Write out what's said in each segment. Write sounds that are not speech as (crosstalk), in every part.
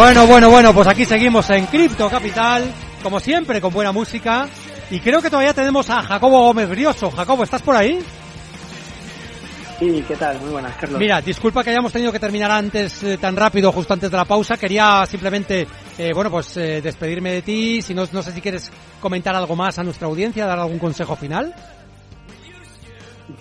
Bueno, bueno, bueno, pues aquí seguimos en Cripto Capital, como siempre, con buena música. Y creo que todavía tenemos a Jacobo Gómez Brioso. Jacobo, ¿estás por ahí? Sí, ¿qué tal? Muy buenas, Carlos. Mira, disculpa que hayamos tenido que terminar antes, eh, tan rápido, justo antes de la pausa. Quería simplemente, eh, bueno, pues eh, despedirme de ti. Si no, no sé si quieres comentar algo más a nuestra audiencia, dar algún consejo final.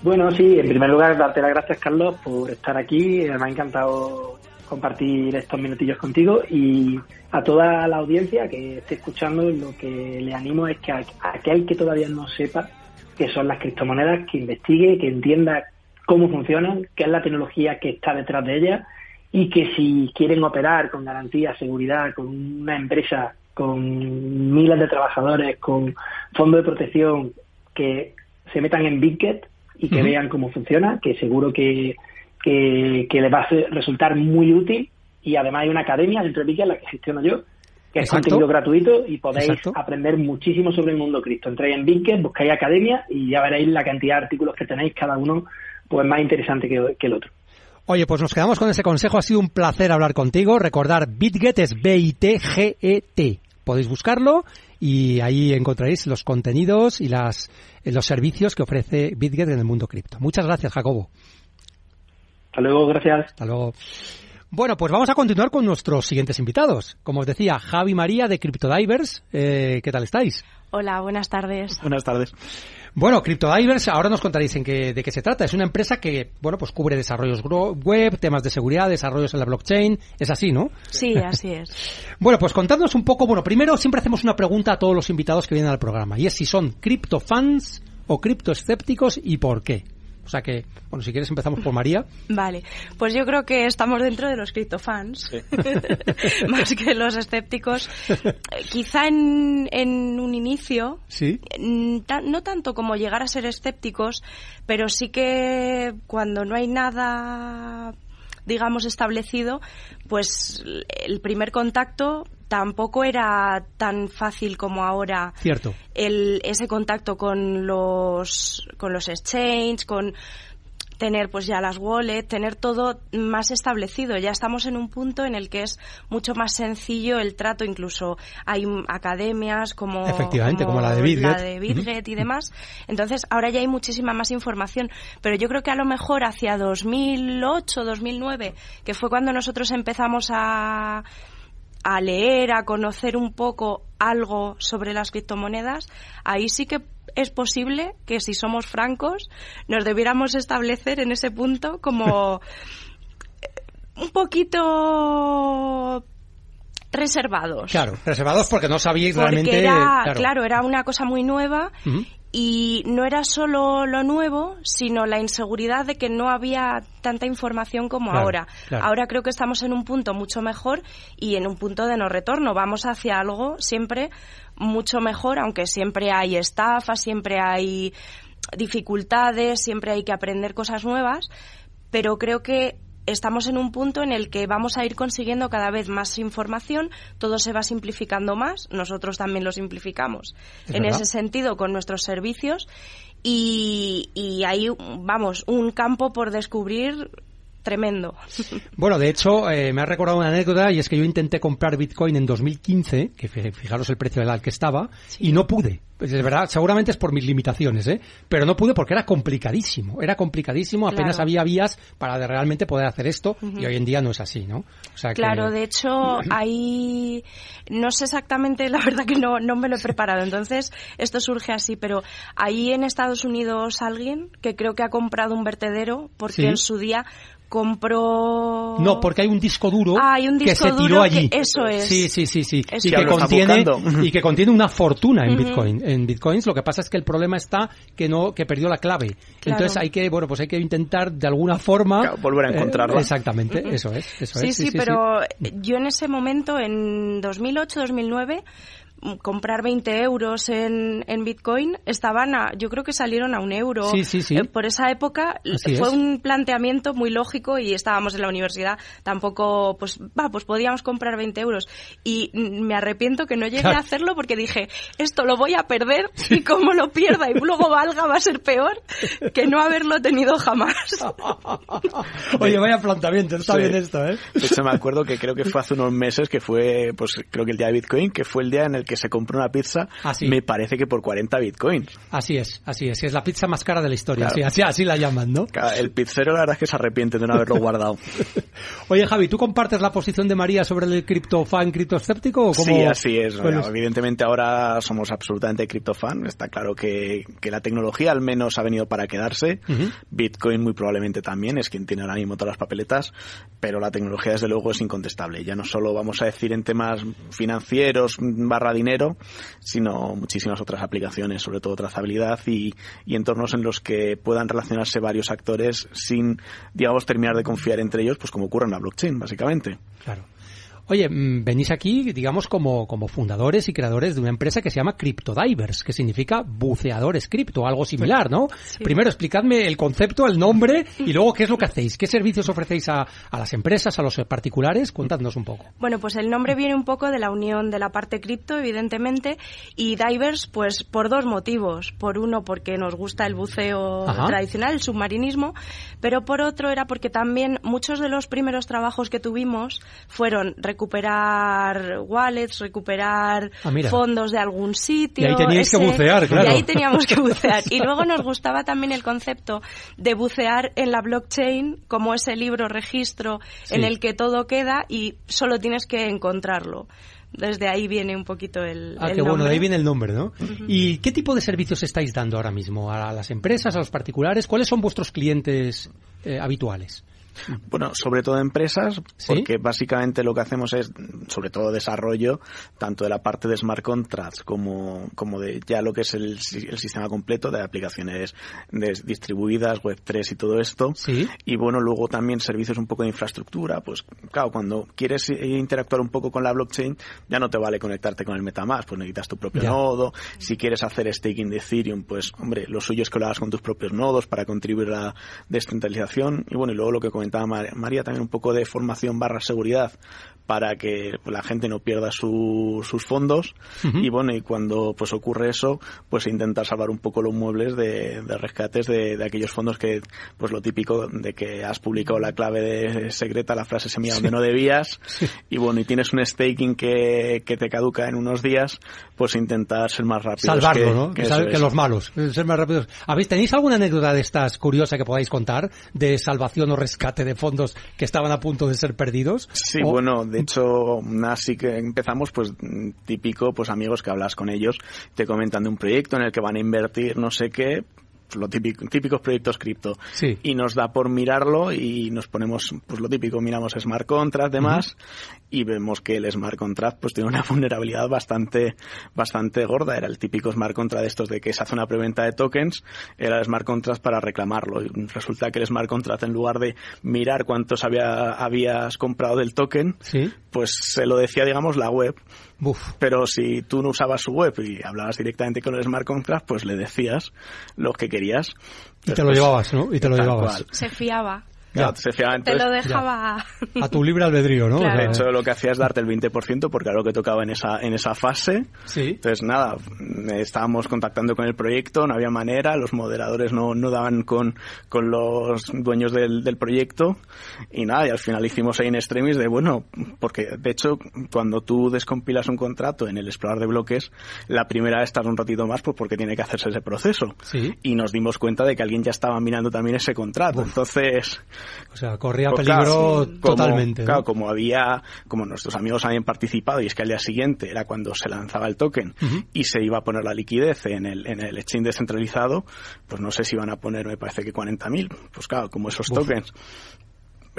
Bueno, sí, en primer lugar, darte las gracias, Carlos, por estar aquí. Me ha encantado compartir estos minutillos contigo y a toda la audiencia que esté escuchando lo que le animo es que a aquel que todavía no sepa qué son las criptomonedas, que investigue, que entienda cómo funcionan, qué es la tecnología que está detrás de ellas y que si quieren operar con garantía, seguridad, con una empresa con miles de trabajadores, con fondo de protección, que se metan en BitGet y que vean cómo funciona, que seguro que que, que les va a resultar muy útil y además hay una academia dentro de en la que gestiono yo, que es contenido gratuito y podéis aprender muchísimo sobre el mundo cripto. Entráis en Bitget, buscáis academia y ya veréis la cantidad de artículos que tenéis, cada uno pues más interesante que, que el otro. Oye, pues nos quedamos con ese consejo. Ha sido un placer hablar contigo. Recordar, BitGet es B-I-T-G-E-T. Podéis buscarlo y ahí encontraréis los contenidos y las, los servicios que ofrece BitGet en el mundo cripto. Muchas gracias, Jacobo. Hasta luego, gracias. Hasta luego. Bueno, pues vamos a continuar con nuestros siguientes invitados. Como os decía, Javi María de CryptoDivers. Eh, ¿Qué tal estáis? Hola, buenas tardes. Buenas tardes. Bueno, CryptoDivers, ahora nos contaréis en qué, de qué se trata. Es una empresa que, bueno, pues cubre desarrollos web, temas de seguridad, desarrollos en la blockchain. Es así, ¿no? Sí, así es. (laughs) bueno, pues contadnos un poco. Bueno, primero siempre hacemos una pregunta a todos los invitados que vienen al programa. Y es si son criptofans o criptoescépticos y por qué. O sea que, bueno, si quieres empezamos por María. Vale, pues yo creo que estamos dentro de los criptofans, (laughs) más que los escépticos. Quizá en, en un inicio, ¿Sí? no tanto como llegar a ser escépticos, pero sí que cuando no hay nada digamos, establecido, pues el primer contacto tampoco era tan fácil como ahora. Cierto. El, ese contacto con los, con los exchange, con tener pues ya las wallets, tener todo más establecido. Ya estamos en un punto en el que es mucho más sencillo el trato, incluso hay academias como, Efectivamente, como, la de Bitget, y demás. Entonces, ahora ya hay muchísima más información, pero yo creo que a lo mejor hacia 2008, 2009, que fue cuando nosotros empezamos a a leer, a conocer un poco algo sobre las criptomonedas, ahí sí que es posible que si somos francos nos debiéramos establecer en ese punto como (laughs) un poquito reservados. Claro, reservados porque no sabíais realmente. claro. era una cosa muy nueva y no era solo lo nuevo, sino la inseguridad de que no había tanta información como ahora. Ahora creo que estamos en un punto mucho mejor y en un punto de no retorno. Vamos hacia algo siempre mucho mejor, aunque siempre hay estafa, siempre hay dificultades, siempre hay que aprender cosas nuevas, pero creo que estamos en un punto en el que vamos a ir consiguiendo cada vez más información, todo se va simplificando más, nosotros también lo simplificamos en ese sentido con nuestros servicios y, y hay, vamos, un campo por descubrir tremendo. Bueno, de hecho, eh, me ha recordado una anécdota y es que yo intenté comprar Bitcoin en 2015, que fijaros el precio del al que estaba, y no pude. Pues es verdad, seguramente es por mis limitaciones, ¿eh? Pero no pude porque era complicadísimo. Era complicadísimo, apenas había vías para realmente poder hacer esto y hoy en día no es así, ¿no? claro, de hecho, (clears throat) ahí no sé exactamente, la verdad que no, no me lo he preparado. Entonces, esto surge así, pero ahí en Estados Unidos alguien que creo que ha comprado un vertedero porque en su día compró no porque hay un disco duro ah, que se tiró allí. eso es. Sí sí sí sí. Y que contiene (laughs) y que contiene una fortuna en Bitcoin en Bitcoins. Lo que pasa es que el problema está que no que perdió la clave. Entonces hay que bueno pues hay que intentar de alguna forma volver a encontrarla. exactamente eso es eso sí, sí, pero yo en ese momento en 2008 2009 comprar 20 euros en, en Bitcoin estaban a, yo creo que salieron a un euro. Sí, sí, sí. Eh, por esa época fue un planteamiento muy lógico y estábamos en la universidad, tampoco, pues, va, pues podíamos comprar 20 euros. Y me arrepiento que no llegué a hacerlo porque dije, esto lo voy a perder y como lo pierda y luego valga va a ser peor que no haberlo tenido jamás. (laughs) Oye, vaya planteamiento, está bien esto, ¿eh? De hecho, me acuerdo que creo que fue hace unos meses que fue, pues creo que el día de Bitcoin, que fue el día en el que se compró una pizza, ah, me parece que por 40 bitcoins. Así es, así es. Es la pizza más cara de la historia. Así, así, la llaman, ¿no? El pizzero la verdad es que se arrepiente de no haberlo (laughs) guardado. Oye, Javi, ¿tú compartes la posición de María sobre el criptofan, criptoescéptico? Sí, así es. evidentemente ahora somos absolutamente criptofan. Está claro que, que, la tecnología al menos ha venido para quedarse. Bitcoin muy probablemente también es quien tiene ahora mismo todas las papeletas. Pero la tecnología desde luego es incontestable. Ya no solo vamos a decir en temas financieros barra dinero, sino muchísimas otras aplicaciones, sobre todo trazabilidad y, entornos en los que puedan relacionarse varios actores sin, digamos, terminar de confiar entre ellos, pues como ocurre en la blockchain, básicamente. Claro. Oye, mm, venís aquí, digamos, como, como fundadores y creadores de una empresa que se llama CryptoDivers, que significa buceadores cripto, algo similar, ¿no? Primero, explicadme el concepto, el nombre y luego qué es lo que hacéis. ¿Qué servicios ofrecéis a, a las empresas, a los particulares? Contadnos un poco. Bueno, pues el nombre viene un poco de la unión de la parte cripto, evidentemente, y divers, pues por dos motivos. Por uno, porque nos gusta el buceo tradicional, el submarinismo, pero por otro era porque también muchos de los primeros trabajos que tuvimos fueron recuperar wallets, recuperar ah, fondos de algún sitio. Y ahí teníais que bucear, claro. Y ahí teníamos que (laughs) bucear. Y luego nos gustaba también el concepto de bucear en la blockchain como ese libro registro en el que todo queda y solo tienes que encontrarlo. Desde ahí viene un poquito el. Ah, qué bueno, de ahí viene el nombre, ¿no? ¿Y qué tipo de servicios estáis dando ahora mismo? ¿A las empresas, a los particulares? ¿Cuáles son vuestros clientes eh, habituales? Bueno, sobre todo empresas, porque básicamente lo que hacemos es, sobre todo desarrollo, tanto de la parte de smart contracts como, como de ya lo que es el, sistema completo de aplicaciones distribuidas, Web3 y todo esto. Y bueno, luego también servicios un poco de infraestructura, pues claro, cuando quieres interactuar un poco con la blockchain, ya no te vale conectarte con el MetaMask, pues necesitas tu propio nodo. Si quieres hacer staking de Ethereum, pues hombre, lo suyo es que lo hagas con tus propios nodos para contribuir a la descentralización. Y bueno, y luego lo que comentaba María, también un poco de formación barra seguridad para que la gente no pierda sus fondos. Y bueno y cuando pues ocurre eso pues intentar salvar un poco los muebles de, rescates de, aquellos fondos que pues lo típico de que has publicado la clave de secreta la frase semilla donde no debías. (laughs) Y bueno y tienes un staking que, te caduca en unos días pues intentar ser más rápido salvarlo ¿no? que, los malos ser más rápidos. ¿Habéis, tenéis alguna anécdota de estas curiosa que podáis contar de salvación o rescate de fondos que estaban a punto de ser perdidos sí bueno de hecho, así que empezamos, pues típico, pues amigos que hablas con ellos, te comentan de un proyecto en el que van a invertir no sé qué, lo típico, típicos proyectos cripto. Y nos da por mirarlo y nos ponemos, pues lo típico, miramos smart contract, demás, y vemos que el smart contract pues tiene una (laughs) vulnerabilidad bastante, bastante gorda. Era el típico smart contract de estos de que se hace una preventa de tokens, era el smart contract para reclamarlo. Y resulta que el smart contract, en lugar de mirar cuántos había, habías comprado del token, pues se lo decía, digamos, la web. Pero si tú no usabas su web y hablabas directamente con el smart contract, pues le decías lo que querías. Y te lo llevabas, ¿no? Y te lo llevabas. Se fiaba. Te lo dejaba a tu libre albedrío, ¿no? De hecho, lo que hacía es darte el 20% porque era lo que tocaba en esa en esa fase. Sí. Entonces, nada, estábamos contactando con el proyecto, no había manera, los moderadores no, no daban con, con los dueños del, del proyecto y nada, y al final hicimos ahí en extremis de, bueno, porque de hecho, cuando tú descompilas un contrato en el explorador de bloques, la primera vez tarda un ratito más pues porque tiene que hacerse ese proceso. Sí. Y nos dimos cuenta de que alguien ya estaba mirando también ese contrato. Entonces, o sea, corría pues peligro totalmente. Claro, como había, como nuestros amigos habían participado y es que al día siguiente era cuando se lanzaba el token y se iba a poner la liquidez en el, en el exchange descentralizado, pues no sé si iban a poner, me parece que 40.000. Pues claro, como esos tokens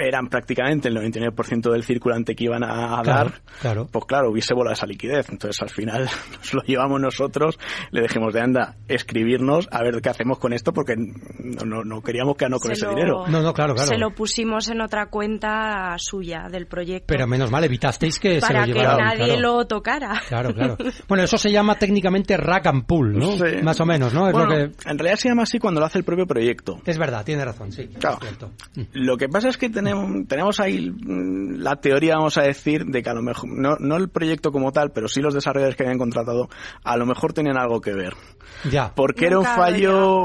eran prácticamente el 99% del circulante que iban a dar, claro. pues claro, hubiese volado esa liquidez. Entonces al final (laughs) nos lo llevamos nosotros, le dejemos de anda escribirnos a ver qué hacemos con esto porque no, no, queríamos que no con ese dinero. No, no, claro, claro. Se lo pusimos en otra cuenta suya del proyecto. Pero menos mal, evitasteis que se lo llevara. Para que nadie lo tocara. Claro, claro. Bueno, eso se llama técnicamente rack and pull, ¿no? Más o menos, ¿no? Es lo que... En realidad se llama así cuando lo hace el propio proyecto. Es verdad, tiene razón, sí. Claro. Lo que pasa es que tenemos tenemos, ahí mm, la teoría, vamos a decir, de que a lo mejor, no, no el proyecto como tal, pero sí los desarrolladores que habían contratado, a lo mejor tenían algo que ver. Ya. Porque era un fallo...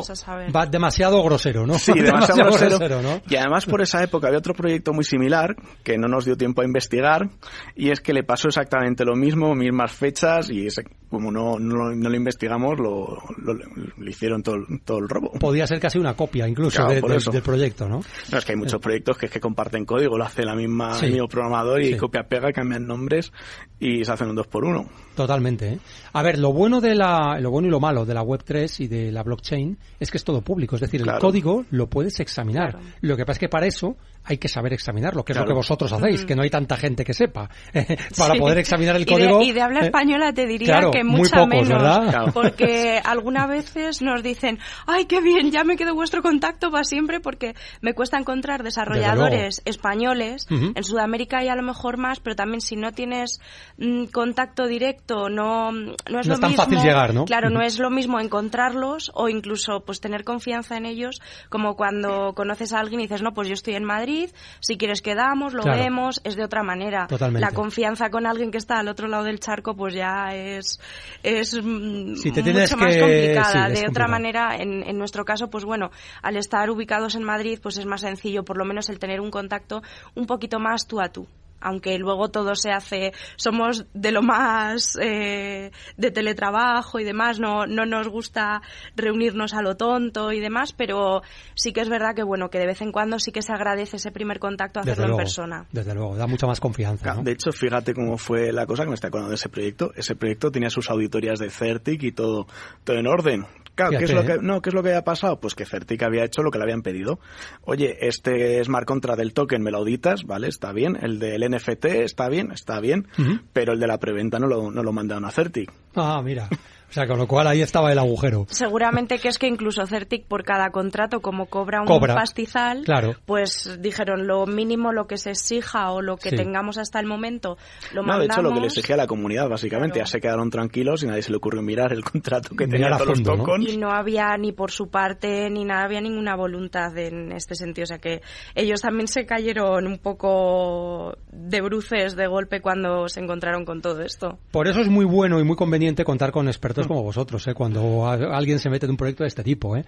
Va demasiado grosero, ¿no? Sí, (laughs) demasiado, grosero. ¿no? Y además por esa época había otro proyecto muy similar que no nos dio tiempo a investigar y es que le pasó exactamente lo mismo, mismas fechas y como no, no, lo investigamos, lo, lo, hicieron todo, todo el robo. Podía ser casi una copia incluso del proyecto, ¿no? No, es que hay muchos proyectos que, es que comparten código, lo hace la misma, el mismo programador y copia-pega, cambian nombres y se hacen un dos por uno. Totalmente. ¿eh? A ver, lo bueno de la, lo bueno y lo malo de la Web 3 y de la blockchain es que es todo público, es decir, el código lo puedes examinar. Lo que pasa es que para eso hay que saber examinarlo, que es lo que vosotros hacéis, que no hay tanta gente que sepa. (laughs) para poder examinar el código. Y de, habla eh, española te diría que mucha menos. Porque algunas veces nos dicen, ay, qué bien, ya me quedo vuestro contacto para siempre porque me cuesta encontrar desarrolladores españoles. En Sudamérica hay a lo mejor más, pero también si no tienes mm, contacto directo, no, no es, lo tan mismo. fácil llegar, ¿no? Claro, no es lo mismo encontrarlos o incluso pues tener confianza en ellos como cuando conoces a alguien y dices, no, pues yo estoy en Madrid si quieres quedamos, lo vemos, es de otra manera. La confianza con alguien que está al otro lado del charco pues ya es, es mm, mucho más complicada. de otra manera, en, en nuestro caso, pues bueno, al estar ubicados en Madrid pues es más sencillo, por lo menos el tener un contacto un poquito más tú a tú aunque luego todo se hace, somos de lo más eh, de teletrabajo y demás, no, no nos gusta reunirnos a lo tonto y demás, pero sí que es verdad que bueno, que de vez en cuando sí que se agradece ese primer contacto hacerlo en persona. Desde luego, da mucha más confianza. De hecho, fíjate cómo fue la cosa que me está acordando de ese proyecto. Ese proyecto tenía sus auditorías de Certic y todo, todo en orden. Claro, ¿qué es, lo que, ¿eh? no, ¿qué es lo que había pasado? Pues que Certic había hecho lo que le habían pedido. Oye, este smart contract del token me lo auditas, ¿vale? Está bien. El del NFT está bien, está bien. Pero el de la preventa no lo, no lo mandaron a Certic. Ah, mira. O sea, con lo cual ahí estaba el agujero. Seguramente que es que incluso Certic por cada contrato, como cobra un pastizal, claro. pues dijeron lo mínimo, lo que se exija o lo que tengamos hasta el momento, lo no, de hecho lo que le exigía la comunidad, básicamente. Ya se quedaron tranquilos y nadie se le ocurrió mirar el contrato que tenía todos los tokens. Y no había ni por su parte ni nada, había ninguna voluntad en este sentido. O sea que ellos también se cayeron un poco de bruces de golpe cuando se encontraron con todo esto. Por eso es muy bueno y muy conveniente contar con expertos como vosotros, ¿eh? cuando alguien se mete en un proyecto de este tipo. ¿eh?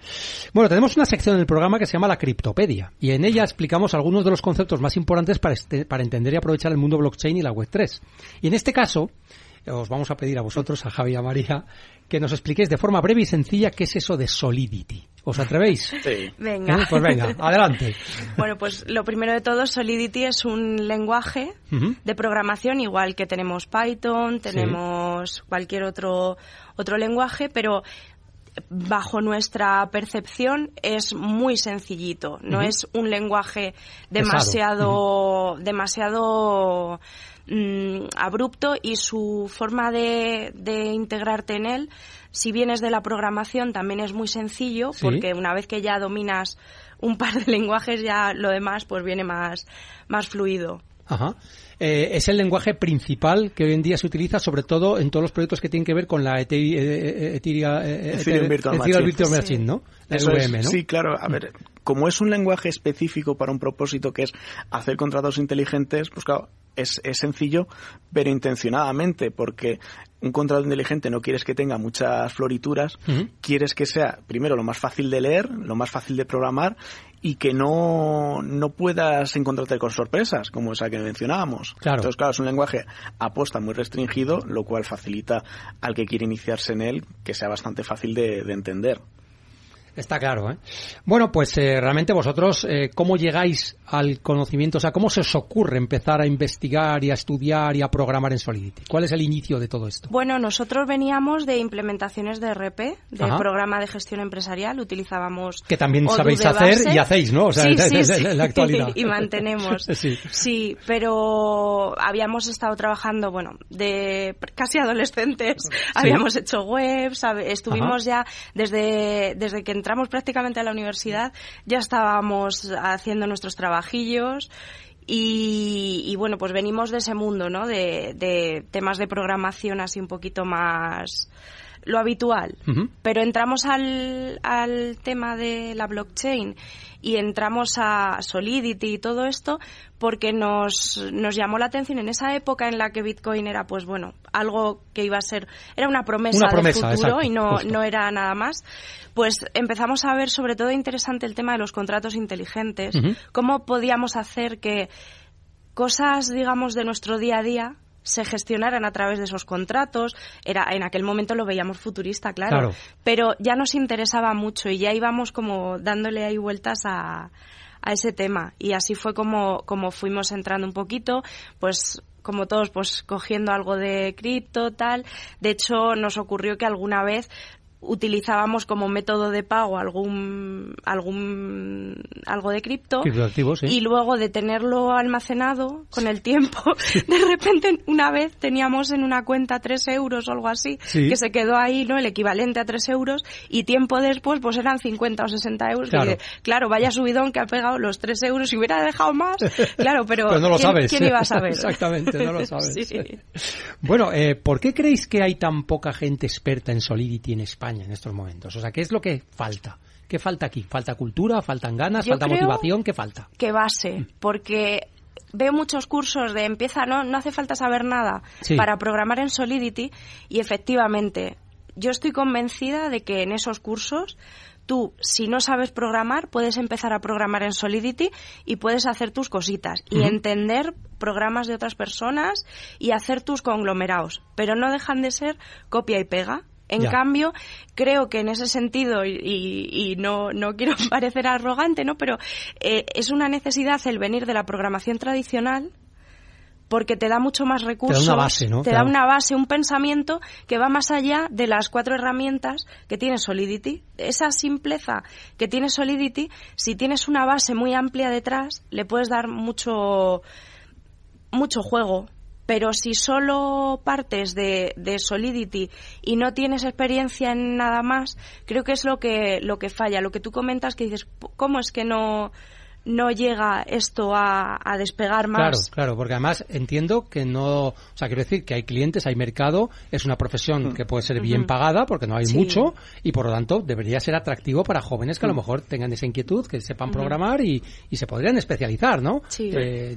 Bueno, tenemos una sección en el programa que se llama la Criptopedia y en ella explicamos algunos de los conceptos más importantes para, este, para entender y aprovechar el mundo blockchain y la Web3. Y en este caso, os vamos a pedir a vosotros, a Javi y a María, que nos expliquéis de forma breve y sencilla qué es eso de Solidity. ¿Os atrevéis? (laughs) Sí. Venga. ¿Eh? Pues venga, (laughs) adelante. Bueno, pues lo primero de todo, Solidity es un lenguaje de programación igual que tenemos Python, tenemos cualquier otro, otro lenguaje, pero bajo nuestra percepción es muy sencillito. No es un lenguaje demasiado, demasiado mm, abrupto y su forma de, de integrarte en él si vienes de la programación también es muy sencillo porque una vez que ya dominas un par de (laughs) lenguajes ya lo demás pues viene más, más fluido. Ajá. Eh, es el lenguaje principal que hoy en día se utiliza, sobre todo en todos los proyectos que tienen que ver con la Ethereum Virtual Machine, ¿no? Sí, claro. A ver, como es un lenguaje específico para un propósito que es hacer contratos inteligentes, pues claro, es, es, sencillo, pero intencionadamente, porque un contrato inteligente no quieres que tenga muchas florituras, quieres que sea, primero, lo más fácil de leer, lo más fácil de programar y que no, no puedas encontrarte con sorpresas, como esa que mencionábamos. Entonces, claro, es un lenguaje aposta muy restringido, lo cual facilita al que quiere iniciarse en él que sea bastante fácil de entender. Está claro, ¿eh? Bueno, pues eh, realmente vosotros, eh, ¿cómo llegáis al conocimiento? O sea, ¿cómo se os ocurre empezar a investigar y a estudiar y a programar en Solidity? ¿Cuál es el inicio de todo esto? Bueno, nosotros veníamos de implementaciones de RP, del programa de gestión empresarial, utilizábamos... Que también sabéis hacer y hacéis, ¿no? O sea, sí, (laughs) sí, sí. la (laughs) actualidad. y mantenemos. (laughs) sí. sí, pero habíamos estado trabajando, bueno, de casi adolescentes, habíamos hecho webs, estuvimos ya desde, desde que entramos prácticamente a la universidad, ya estábamos haciendo nuestros trabajillos y, bueno, pues venimos de ese mundo, ¿no? De, temas de programación así un poquito más lo habitual. Pero entramos al, al tema de la blockchain y entramos a Solidity y todo esto porque nos, nos llamó la atención en esa época en la que Bitcoin era, pues bueno, algo que iba a ser, era una promesa, de futuro y no, no era nada más. Pues empezamos a ver sobre todo interesante el tema de los contratos inteligentes, cómo podíamos hacer que cosas, digamos, de nuestro día a día se gestionaran a través de esos contratos. Era, en aquel momento lo veíamos futurista, claro, pero ya nos interesaba mucho y ya íbamos como dándole ahí vueltas a, a ese tema. Y así fue como, como fuimos entrando un poquito, pues como todos, pues cogiendo algo de cripto, tal. De hecho, nos ocurrió que alguna vez utilizábamos como método de pago algún algún algo de cripto y luego de tenerlo almacenado con el tiempo (laughs) de repente una vez teníamos en una cuenta 3 euros o algo así que se quedó ahí no el equivalente a 3 euros y tiempo después pues eran 50 o 60 euros. Claro, claro vaya subidón que ha pegado los 3 euros y hubiera dejado más (laughs) claro pero, no lo ¿quién, sabes. ¿quién iba a saber? (laughs) exactamente no lo sabes. Bueno eh, ¿por qué creéis que hay tan poca gente experta en Solidity en España en estos momentos? O sea, ¿qué es lo que falta? ¿Qué falta aquí? ¿Falta cultura? ¿Faltan ganas? ¿Falta motivación? ¿Qué falta? Que base, porque veo muchos cursos de empieza, no, no hace falta saber nada para programar en Solidity y efectivamente yo estoy convencida de que en esos cursos tú, si no sabes programar, puedes empezar a programar en Solidity y puedes hacer tus cositas y entender programas de otras personas y hacer tus conglomerados, pero no dejan de ser copia y pega. En cambio, creo que en ese sentido, y, no, no, quiero (laughs) parecer arrogante, ¿no? Pero eh, es una necesidad el venir de la programación tradicional porque te da mucho más recursos. Te da una base, ¿no? Te da una base, un pensamiento que va más allá de las cuatro herramientas que tiene Solidity. Esa simpleza que tiene Solidity, si tienes una base muy amplia detrás, le puedes dar mucho, mucho juego pero si solo partes de, de, Solidity y no tienes experiencia en nada más, creo que es lo que, lo que falla. Lo que tú comentas que dices, ¿cómo es que no, no llega esto a, despegar más. Claro, claro, porque además entiendo que no, o sea, quiero decir que hay clientes, hay mercado, es una profesión mm. que puede ser bien pagada porque no hay mucho y por lo tanto debería ser atractivo para jóvenes que a lo mejor tengan esa inquietud, que sepan programar y, y, se podrían especializar, ¿no? Sí. De,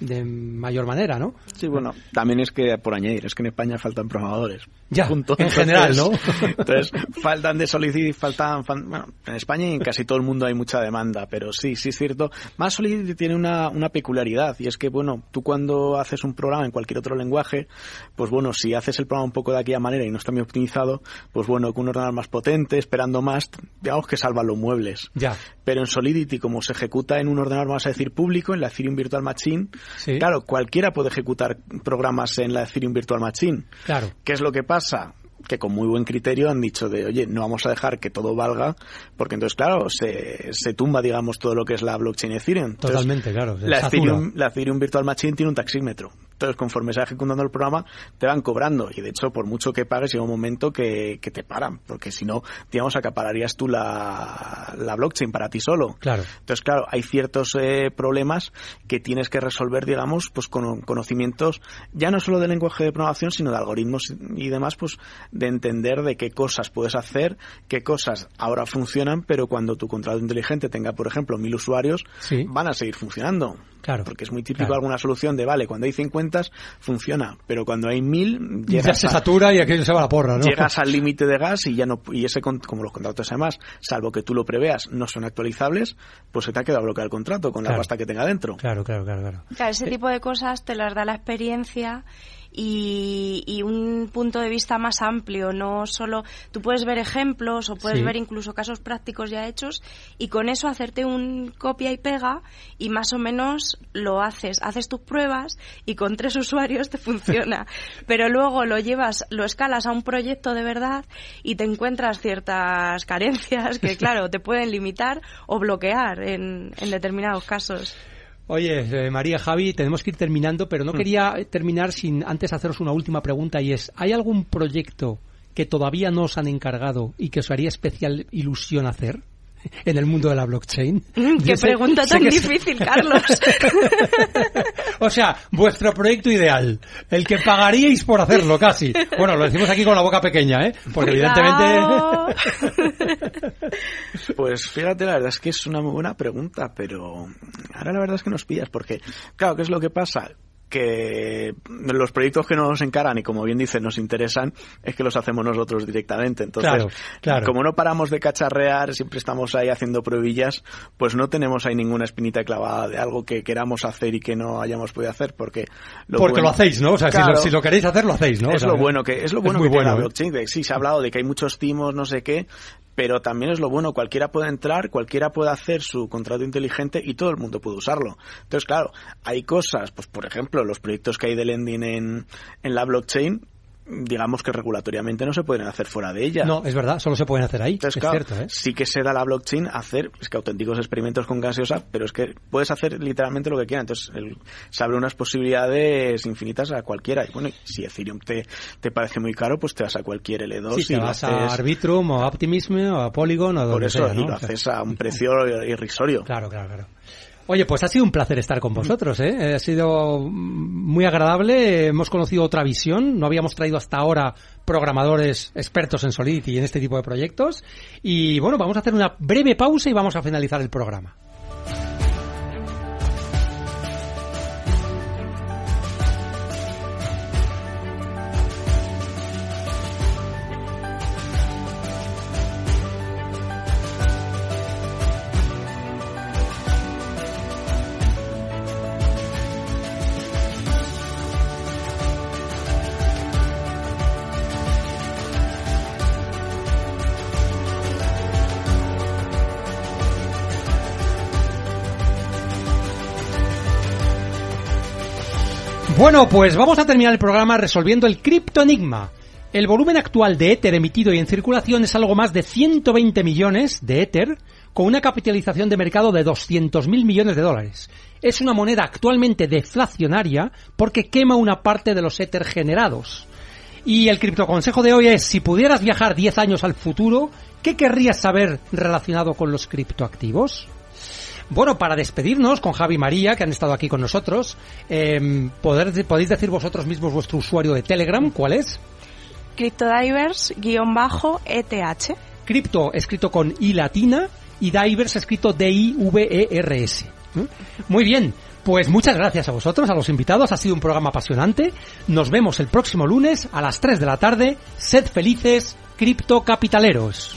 de, mayor manera, ¿no? Sí, bueno, también es que, por añadir, es que en España faltan programadores. Ya, en general, ¿no? entonces, faltan de solicitud, faltan, bueno, en España y en casi todo el mundo hay mucha demanda, pero sí, sí sí más Solidity tiene una, una peculiaridad y es que, bueno, tú cuando haces un programa en cualquier otro lenguaje, pues bueno, si haces el programa un poco de aquella manera y no está muy optimizado, pues bueno, con un ordenador más potente, esperando más, digamos que salva los muebles. Ya. Pero en Solidity, como se ejecuta en un ordenador, vamos a decir, público, en la Ethereum Virtual Machine, claro, cualquiera puede ejecutar programas en la Ethereum Virtual Machine. Claro. ¿Qué es lo que pasa? Que con muy buen criterio han dicho de, oye, no vamos a dejar que todo valga, porque entonces, claro, se, se tumba, digamos, todo lo que es la blockchain Ethereum. Totalmente, claro. La Ethereum, la Ethereum Virtual Machine tiene un taxímetro. Entonces, conforme se va ejecutando el programa, te van cobrando. Y de hecho, por mucho que pagues, llega un momento que, te paran, porque si no, digamos, acapararías tú la, la blockchain para ti solo. Claro. Entonces, claro, hay ciertos eh, problemas que tienes que resolver, digamos, pues con conocimientos ya no solo del lenguaje de programación, sino de algoritmos y demás, pues de entender de qué cosas puedes hacer, qué cosas ahora funcionan, pero cuando tu contrato inteligente tenga, por ejemplo, mil usuarios, van a seguir funcionando. Claro. Porque es muy típico alguna solución de, vale, cuando hay 50 funciona, pero cuando hay mil ya se satura y aquello se va a la porra, ¿no? Llegas al límite de gas y ya no, y ese, como los contratos además, salvo que tú lo preveas, no son actualizables, pues se te ha quedado bloqueado el contrato con la pasta que tenga dentro. Claro, claro, claro, claro. Claro, ese tipo de cosas te las da la experiencia y, un punto de vista más amplio, no solo tú puedes ver ejemplos o puedes ver incluso casos prácticos ya hechos y con eso hacerte un copia y pega y más o menos lo haces, haces tus pruebas y con tres (laughs) usuarios te funciona, pero luego lo llevas, lo escalas a un proyecto de verdad y te encuentras ciertas carencias que claro, te pueden limitar o bloquear en, en determinados casos. Oye, eh, María, Javi, tenemos que ir terminando, pero no mm. quería terminar sin antes haceros una última pregunta y es, ¿hay algún proyecto que todavía no os han encargado y que os haría especial ilusión hacer? En el mundo de la blockchain? Mm, (laughs) qué pregunta tan difícil, (laughs) Carlos. (laughs) o sea, vuestro proyecto ideal, el que pagaríais por hacerlo casi. Bueno, lo decimos aquí con la boca pequeña, ¿eh? Porque evidentemente... pues fíjate, la verdad es que es una muy buena pregunta, pero ahora la verdad es que nos pillas, porque, claro, ¿qué es lo que pasa? Que los proyectos que nos encaran y como bien dice nos interesan es que los hacemos nosotros directamente. Entonces como no paramos de cacharrear siempre estamos ahí haciendo pruebillas pues no tenemos ahí ninguna espinita clavada de algo que queramos hacer y que no hayamos podido hacer porque lo porque lo hacéis no o sea si, lo, queréis hacer lo hacéis no es lo bueno que es lo bueno que bueno, blockchain sí se ha hablado de que hay muchos timos no sé qué pero también es lo bueno, cualquiera puede entrar, cualquiera puede hacer su contrato inteligente y todo el mundo puede usarlo. Entonces, claro, hay cosas, pues por ejemplo, los proyectos que hay de lending en, en la blockchain, digamos que regulatoriamente no se pueden hacer fuera de ella. No, es verdad, solo se pueden hacer ahí. es cierto, ¿eh? Sí que se da la blockchain hacer es que auténticos experimentos con gaseosa, pero es que puedes hacer literalmente lo que quieras. Entonces, se abre unas posibilidades infinitas a cualquiera. Y bueno, si Ethereum te, te parece muy caro, pues te vas a cualquier L2 y te vas a Arbitrum o Optimism o a Polygon o Por eso, y lo haces a un (laughs) precio irrisorio. Claro, claro, claro. Oye, pues ha sido un placer estar con vosotros, ¿eh? Ha sido muy agradable, hemos conocido otra visión, no habíamos traído hasta ahora programadores expertos en Solidity y en este tipo de proyectos. Y bueno, vamos a hacer una breve pausa y vamos a finalizar el programa. Bueno, pues vamos a terminar el programa resolviendo el criptoenigma. El volumen actual de Ether emitido y en circulación es algo más de 120 millones de Ether, con una capitalización de mercado de 200.000 millones de dólares. Es una moneda actualmente deflacionaria porque quema una parte de los Ether generados. Y el criptoconsejo de hoy es, si pudieras viajar 10 años al futuro, ¿qué querrías saber relacionado con los criptoactivos? Bueno, para despedirnos con Javi y María, que han estado aquí con nosotros, eh, ¿podéis decir vosotros mismos vuestro usuario de Telegram? ¿Cuál es? CryptoDivers-ETH. Crypto escrito con I latina y Divers escrito D-I-V-E-R-S. Muy bien, pues muchas gracias a vosotros, a los invitados. Ha sido un programa apasionante. Nos vemos el próximo lunes a las 3 de la tarde. Sed felices, criptocapitaleros.